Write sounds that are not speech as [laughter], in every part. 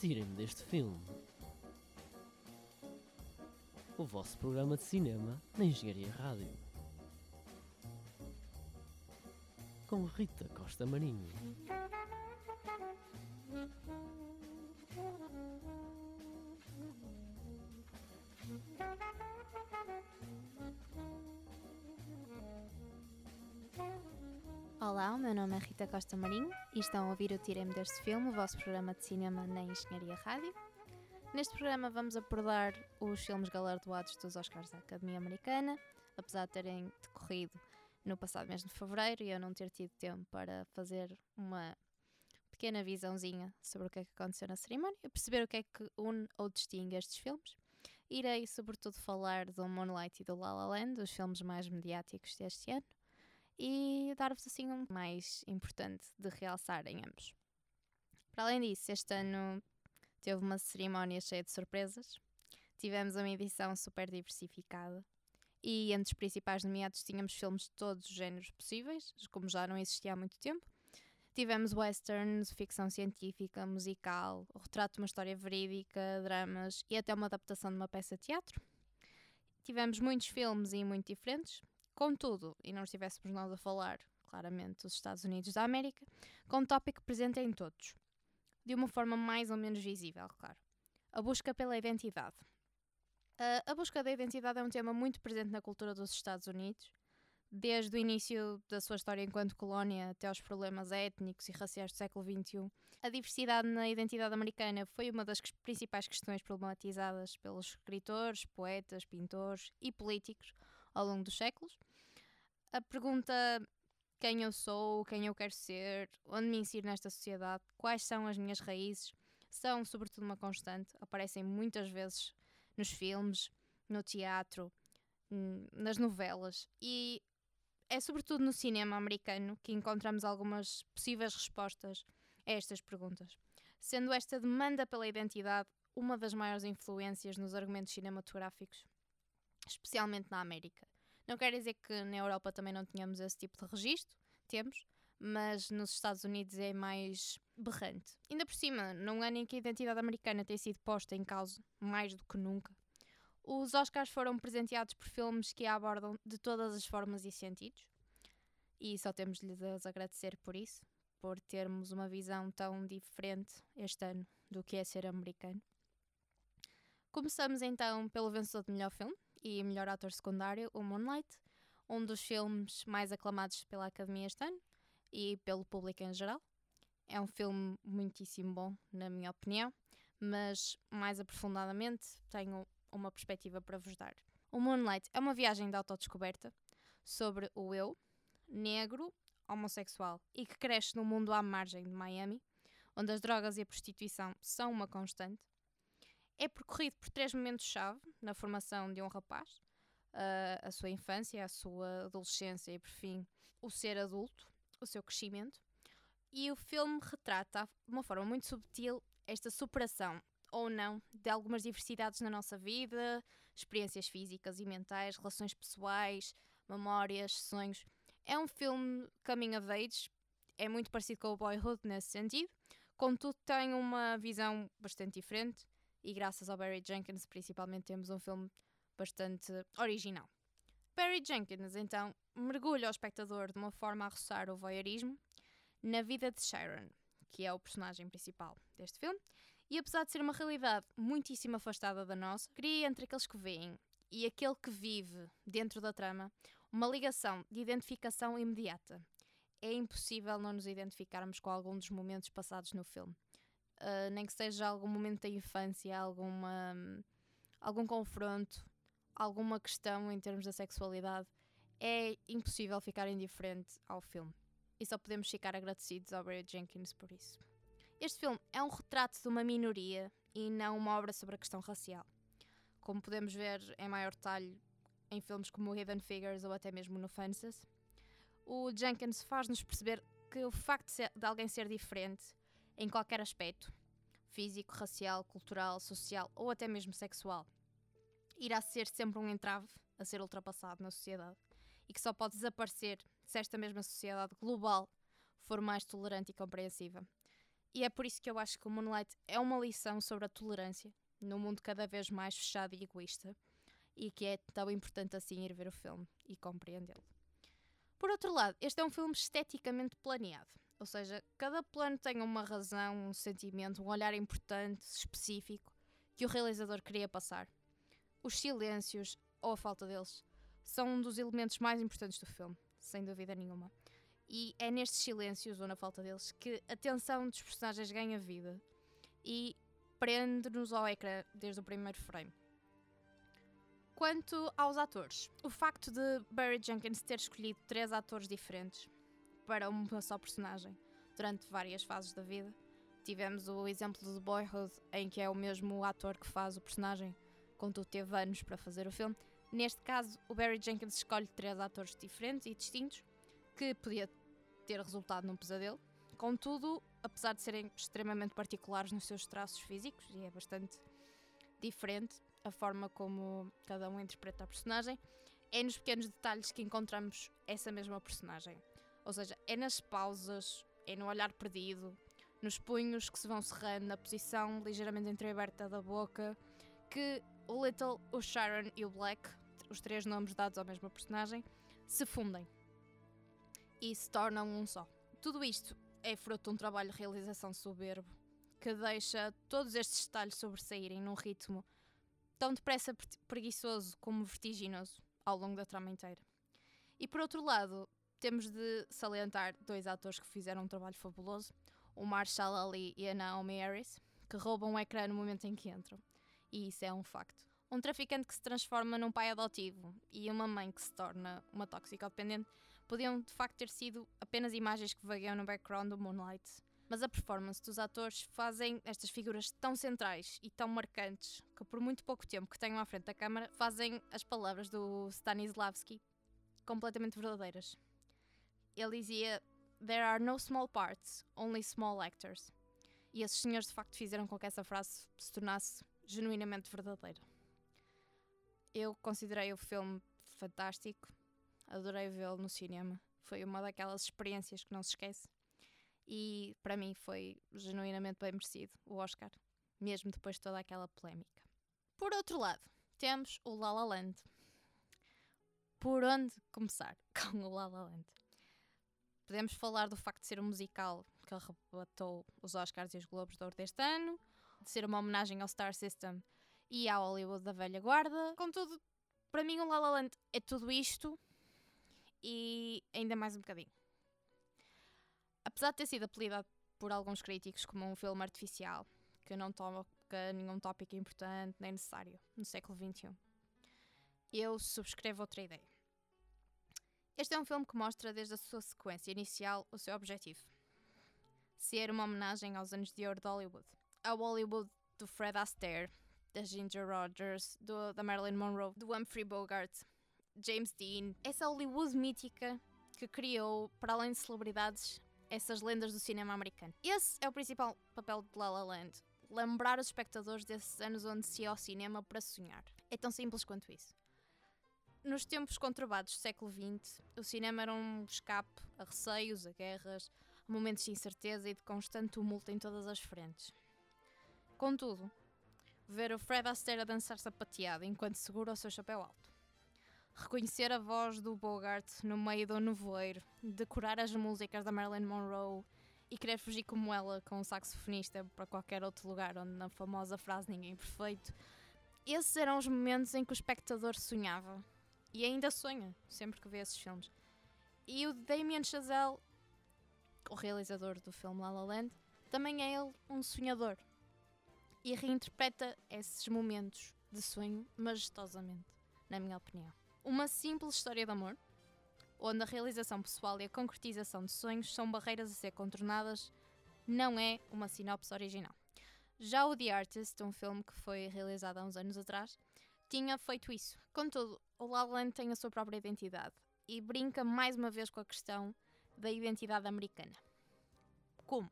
Tirem-me deste filme. O vosso programa de cinema na Engenharia Rádio. Com Rita Costa Marinho. Olá, meu nome é Rita Costa Marinho e estão a ouvir o Tirem-me deste filme, o vosso programa de cinema na Engenharia Rádio. Neste programa vamos abordar os filmes galardoados dos Oscars da Academia Americana, apesar de terem decorrido no passado mês de fevereiro e eu não ter tido tempo para fazer uma pequena visãozinha sobre o que é que aconteceu na cerimónia, perceber o que é que une ou distingue estes filmes. Irei sobretudo falar do Moonlight e do La La Land, os filmes mais mediáticos deste ano e dar-vos assim um mais importante de realçar em ambos. Para além disso, este ano teve uma cerimónia cheia de surpresas. Tivemos uma edição super diversificada e entre os principais nomeados tínhamos filmes de todos os géneros possíveis, como já não existia há muito tempo. Tivemos westerns, ficção científica, musical, o retrato de uma história verídica, dramas e até uma adaptação de uma peça de teatro. Tivemos muitos filmes e muito diferentes, Contudo, e não estivéssemos nós a falar, claramente, dos Estados Unidos da América, com um tópico presente em todos, de uma forma mais ou menos visível, claro. A busca pela identidade. Uh, a busca da identidade é um tema muito presente na cultura dos Estados Unidos, desde o início da sua história enquanto colónia até aos problemas étnicos e raciais do século XXI. A diversidade na identidade americana foi uma das principais questões problematizadas pelos escritores, poetas, pintores e políticos ao longo dos séculos. A pergunta quem eu sou, quem eu quero ser, onde me insiro nesta sociedade, quais são as minhas raízes, são sobretudo uma constante, aparecem muitas vezes nos filmes, no teatro, nas novelas e é sobretudo no cinema americano que encontramos algumas possíveis respostas a estas perguntas, sendo esta demanda pela identidade uma das maiores influências nos argumentos cinematográficos, especialmente na América. Não quer dizer que na Europa também não tenhamos esse tipo de registro, temos, mas nos Estados Unidos é mais berrante. Ainda por cima, num ano em que a identidade americana tem sido posta em causa mais do que nunca, os Oscars foram presenteados por filmes que a abordam de todas as formas e sentidos, e só temos de lhes agradecer por isso, por termos uma visão tão diferente este ano do que é ser americano. Começamos então pelo vencedor de melhor filme e melhor ator secundário, o Moonlight, um dos filmes mais aclamados pela Academia este ano e pelo público em geral. É um filme muitíssimo bom, na minha opinião, mas mais aprofundadamente tenho uma perspectiva para vos dar. O Moonlight é uma viagem de autodescoberta sobre o eu, negro, homossexual e que cresce no mundo à margem de Miami, onde as drogas e a prostituição são uma constante. É percorrido por três momentos-chave na formação de um rapaz: uh, a sua infância, a sua adolescência e, por fim, o ser adulto, o seu crescimento. E o filme retrata de uma forma muito subtil esta superação ou não de algumas diversidades na nossa vida, experiências físicas e mentais, relações pessoais, memórias, sonhos. É um filme coming of age, é muito parecido com o Boyhood nesse sentido, contudo tem uma visão bastante diferente e graças ao Barry Jenkins principalmente temos um filme bastante original. Barry Jenkins então mergulha o espectador de uma forma a roçar o voyeurismo na vida de Sharon, que é o personagem principal deste filme, e apesar de ser uma realidade muitíssimo afastada da nossa, cria entre aqueles que veem e aquele que vive dentro da trama uma ligação de identificação imediata. É impossível não nos identificarmos com algum dos momentos passados no filme. Uh, nem que seja algum momento da infância, alguma, algum confronto, alguma questão em termos da sexualidade, é impossível ficar indiferente ao filme. E só podemos ficar agradecidos ao Barry Jenkins por isso. Este filme é um retrato de uma minoria e não uma obra sobre a questão racial. Como podemos ver em maior detalhe em filmes como Hidden Figures ou até mesmo no Fences, o Jenkins faz-nos perceber que o facto de, ser, de alguém ser diferente em qualquer aspecto físico, racial, cultural, social ou até mesmo sexual irá ser sempre um entrave a ser ultrapassado na sociedade e que só pode desaparecer se esta mesma sociedade global for mais tolerante e compreensiva. E é por isso que eu acho que o Moonlight é uma lição sobre a tolerância num mundo cada vez mais fechado e egoísta e que é tão importante assim ir ver o filme e compreendê-lo. Por outro lado, este é um filme esteticamente planeado, ou seja, cada plano tem uma razão, um sentimento, um olhar importante, específico, que o realizador queria passar. Os silêncios, ou a falta deles, são um dos elementos mais importantes do filme, sem dúvida nenhuma. E é nestes silêncios, ou na falta deles, que a tensão dos personagens ganha vida e prende-nos ao ecrã desde o primeiro frame. Quanto aos atores, o facto de Barry Jenkins ter escolhido três atores diferentes para uma só personagem durante várias fases da vida. Tivemos o exemplo de Boyhood, em que é o mesmo ator que faz o personagem, contudo teve anos para fazer o filme. Neste caso, o Barry Jenkins escolhe três atores diferentes e distintos, que podia ter resultado num pesadelo. Contudo, apesar de serem extremamente particulares nos seus traços físicos, e é bastante diferente, a forma como cada um interpreta a personagem, é nos pequenos detalhes que encontramos essa mesma personagem. Ou seja, é nas pausas, é no olhar perdido, nos punhos que se vão cerrando, na posição ligeiramente entreaberta da boca, que o Little, o Sharon e o Black, os três nomes dados ao mesmo personagem, se fundem e se tornam um só. Tudo isto é fruto de um trabalho de realização soberbo que deixa todos estes detalhes sobressaírem num ritmo tão depressa preguiçoso como vertiginoso ao longo da trama inteira. E por outro lado, temos de salientar dois atores que fizeram um trabalho fabuloso, o Marshall Ali e a Naomi Harris, que roubam o ecrã no momento em que entram. E isso é um facto. Um traficante que se transforma num pai adotivo e uma mãe que se torna uma toxicodependente podiam de facto ter sido apenas imagens que vagueiam no background do Moonlight, mas a performance dos atores fazem estas figuras tão centrais e tão marcantes que por muito pouco tempo que tenham à frente da câmara fazem as palavras do Stanislavski completamente verdadeiras. Ele dizia There are no small parts, only small actors. E esses senhores de facto fizeram com que essa frase se tornasse genuinamente verdadeira. Eu considerei o filme fantástico, adorei vê-lo no cinema. Foi uma daquelas experiências que não se esquece e para mim foi genuinamente bem merecido o Oscar, mesmo depois de toda aquela polémica. Por outro lado, temos o La La Land. Por onde começar [laughs] com o La La Land? Podemos falar do facto de ser um musical que arrebatou os Oscars e os Globos de Ouro deste ano, de ser uma homenagem ao Star System e ao Hollywood da velha guarda. Contudo, para mim o La La Land é tudo isto e ainda mais um bocadinho. Apesar de ter sido apelidado por alguns críticos como um filme artificial, que não toca nenhum tópico importante nem necessário no século XXI, eu subscrevo outra ideia. Este é um filme que mostra desde a sua sequência inicial o seu objetivo: ser uma homenagem aos anos de ouro de Hollywood. Ao Hollywood do Fred Astaire, da Ginger Rogers, do, da Marilyn Monroe, do Humphrey Bogart, James Dean, essa Hollywood mítica que criou, para além de celebridades, essas lendas do cinema americano. Esse é o principal papel de La La Land. Lembrar os espectadores desses anos onde se ia ao cinema para sonhar. É tão simples quanto isso. Nos tempos conturbados do século XX, o cinema era um escape a receios, a guerras, a momentos de incerteza e de constante tumulto em todas as frentes. Contudo, ver o Fred Astaire a dançar sapateado enquanto segura o seu chapéu alto reconhecer a voz do Bogart no meio do nevoeiro, decorar as músicas da Marilyn Monroe e querer fugir como ela com um saxofonista para qualquer outro lugar onde na famosa frase ninguém é perfeito. Esses eram os momentos em que o espectador sonhava e ainda sonha sempre que vê esses filmes. E o Damien Chazelle, o realizador do filme La La Land, também é ele um sonhador e reinterpreta esses momentos de sonho majestosamente, na minha opinião. Uma simples história de amor, onde a realização pessoal e a concretização de sonhos são barreiras a ser contornadas, não é uma sinopse original. Já o The Artist, um filme que foi realizado há uns anos atrás, tinha feito isso. Contudo, o La La Land tem a sua própria identidade e brinca mais uma vez com a questão da identidade americana. Como?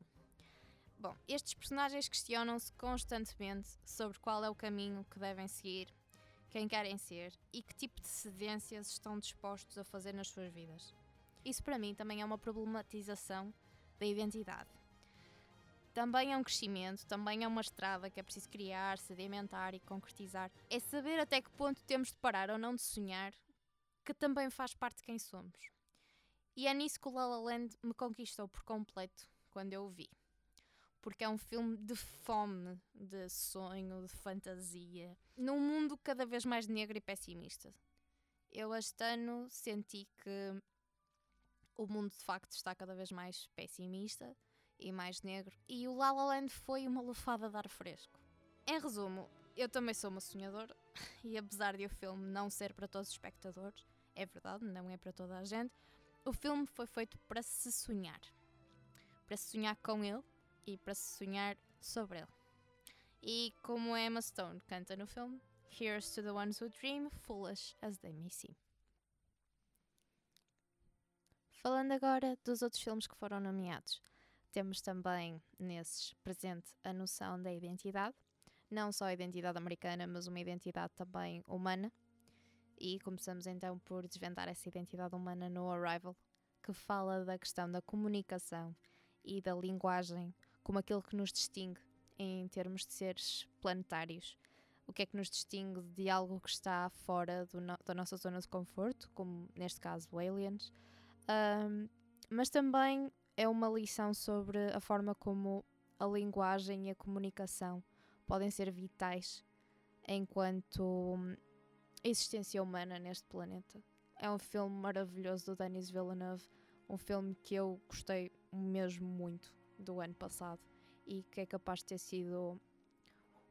Bom, estes personagens questionam-se constantemente sobre qual é o caminho que devem seguir quem querem ser e que tipo de cedências estão dispostos a fazer nas suas vidas. Isso para mim também é uma problematização da identidade. Também é um crescimento, também é uma estrada que é preciso criar, sedimentar e concretizar. É saber até que ponto temos de parar ou não de sonhar, que também faz parte de quem somos. E é nisso que o La La Land me conquistou por completo quando eu o vi. Porque é um filme de fome, de sonho, de fantasia, num mundo cada vez mais negro e pessimista. Eu este ano senti que o mundo de facto está cada vez mais pessimista e mais negro, e o La La Land foi uma lufada de ar fresco. Em resumo, eu também sou uma sonhadora, [laughs] e apesar de o filme não ser para todos os espectadores, é verdade, não é para toda a gente, o filme foi feito para se sonhar. Para se sonhar com ele e para se sonhar sobre ele. E como Emma Stone canta no filme, Here's to the ones who dream, foolish as they may seem. Falando agora dos outros filmes que foram nomeados, temos também nesses presente a noção da identidade, não só a identidade americana, mas uma identidade também humana. E começamos então por desvendar essa identidade humana no Arrival, que fala da questão da comunicação e da linguagem como aquilo que nos distingue em termos de seres planetários. O que é que nos distingue de algo que está fora no, da nossa zona de conforto, como neste caso aliens, um, mas também é uma lição sobre a forma como a linguagem e a comunicação podem ser vitais enquanto hum, existência humana neste planeta. É um filme maravilhoso do Denis Villeneuve, um filme que eu gostei mesmo muito do ano passado e que é capaz de ter sido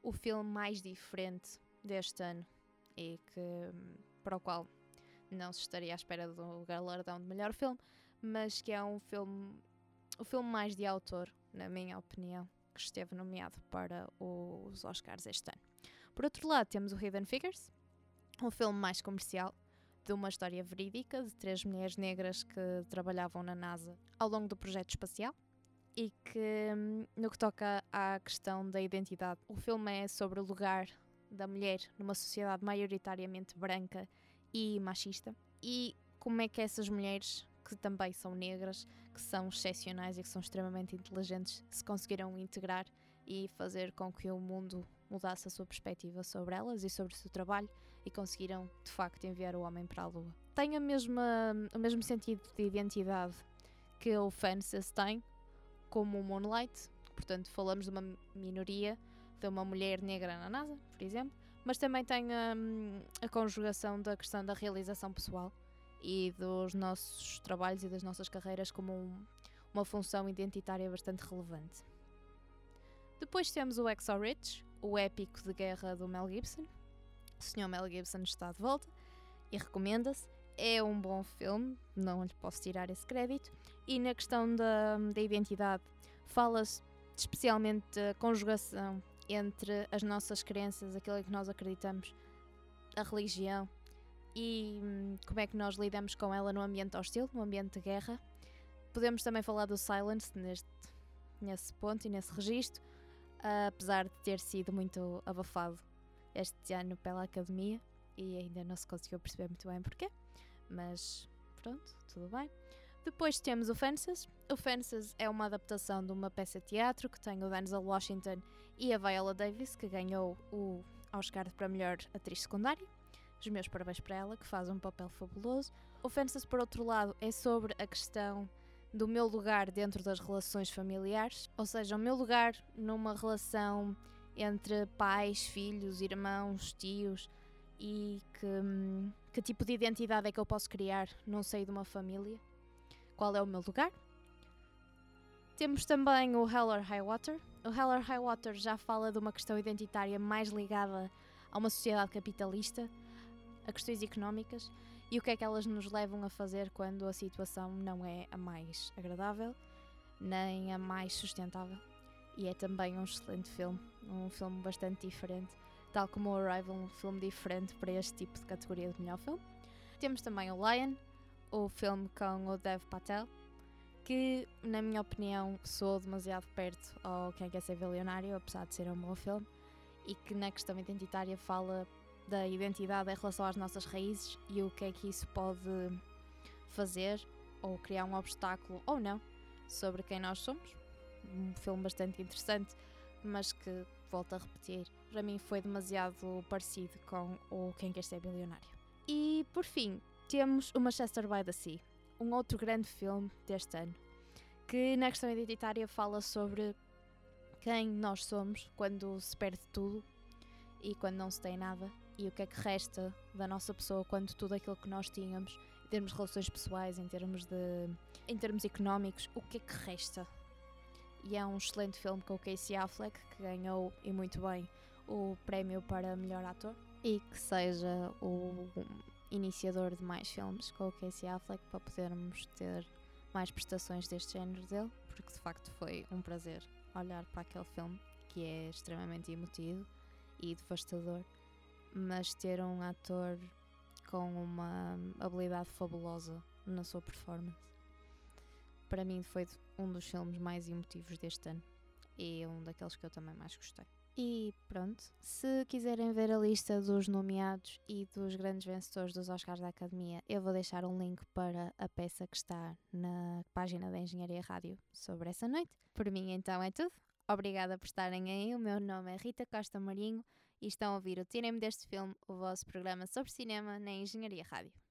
o filme mais diferente deste ano e que hum, para o qual não se estaria à espera do galardão de melhor filme, mas que é um filme, o filme mais de autor, na minha opinião, que esteve nomeado para os Oscars este ano. Por outro lado, temos o Hidden Figures, um filme mais comercial, de uma história verídica de três mulheres negras que trabalhavam na NASA ao longo do projeto espacial e que, no que toca à questão da identidade, o filme é sobre o lugar da mulher numa sociedade maioritariamente branca e machista e como é que essas mulheres que também são negras, que são excepcionais e que são extremamente inteligentes, se conseguiram integrar e fazer com que o mundo mudasse a sua perspectiva sobre elas e sobre o seu trabalho e conseguiram de facto enviar o homem para a lua. Tem a mesma, o mesmo sentido de identidade que o Fences tem, como o Moonlight, portanto falamos de uma minoria, de uma mulher negra na NASA, por exemplo, mas também tem hum, a conjugação da questão da realização pessoal e dos nossos trabalhos e das nossas carreiras como um, uma função identitária bastante relevante. Depois temos o Exo Rich, o épico de guerra do Mel Gibson. O Sr. Mel Gibson está de volta e recomenda-se. É um bom filme, não lhe posso tirar esse crédito. E na questão da, da identidade, fala-se especialmente da conjugação entre as nossas crenças, aquilo em que nós acreditamos, a religião e hum, como é que nós lidamos com ela no ambiente hostil, no ambiente de guerra. Podemos também falar do Silence neste, nesse ponto e nesse registro, apesar de ter sido muito abafado este ano pela academia e ainda não se conseguiu perceber muito bem porquê, mas pronto, tudo bem. Depois temos o Fences. O Fences é uma adaptação de uma peça de teatro que tem o Denzel Washington e a Viola Davis, que ganhou o Oscar para melhor atriz secundária. Os meus parabéns para ela, que faz um papel fabuloso. O Fences, por outro lado, é sobre a questão do meu lugar dentro das relações familiares, ou seja, o meu lugar numa relação entre pais, filhos, irmãos, tios e que, hum, que tipo de identidade é que eu posso criar num seio de uma família? Qual é o meu lugar? Temos também o Hell or High Water. O Hell or High Water já fala de uma questão identitária mais ligada a uma sociedade capitalista, a questões económicas e o que é que elas nos levam a fazer quando a situação não é a mais agradável nem a mais sustentável. E é também um excelente filme, um filme bastante diferente, tal como o Arrival, um filme diferente para este tipo de categoria de melhor filme. Temos também o Lion, o filme com o Dev Patel, que, na minha opinião, soou demasiado perto ao Quem Quer Ser Bilionário, apesar de ser um bom filme, e que na questão identitária fala da identidade em relação às nossas raízes e o que é que isso pode fazer ou criar um obstáculo ou não sobre quem nós somos, um filme bastante interessante, mas que, volto a repetir, para mim foi demasiado parecido com o Quem Quer Ser Bilionário. E, por fim, temos o Manchester by the Sea, um outro grande filme deste ano, que na questão identitária fala sobre quem nós somos quando se perde tudo e quando não se tem nada e o que é que resta da nossa pessoa quando tudo aquilo que nós tínhamos em termos de relações pessoais, em termos de em termos económicos, o que é que resta? E é um excelente filme com o Casey Affleck que ganhou e muito bem o prémio para melhor ator. E que seja o iniciador de mais filmes com o Casey Affleck para podermos ter mais prestações deste género dele, porque de facto foi um prazer olhar para aquele filme que é extremamente emotivo e devastador, mas ter um ator com uma habilidade fabulosa na sua performance. Para mim foi um dos filmes mais emotivos deste ano e um daqueles que eu também mais gostei. E pronto, se quiserem ver a lista dos nomeados e dos grandes vencedores dos Oscars da Academia, eu vou deixar um link para a peça que está na página da Engenharia Rádio sobre essa noite. Por mim, então, é tudo. Obrigada por estarem aí. O meu nome é Rita Costa Marinho e estão a ouvir o Tirem-me deste filme, o vosso programa sobre cinema na Engenharia Rádio.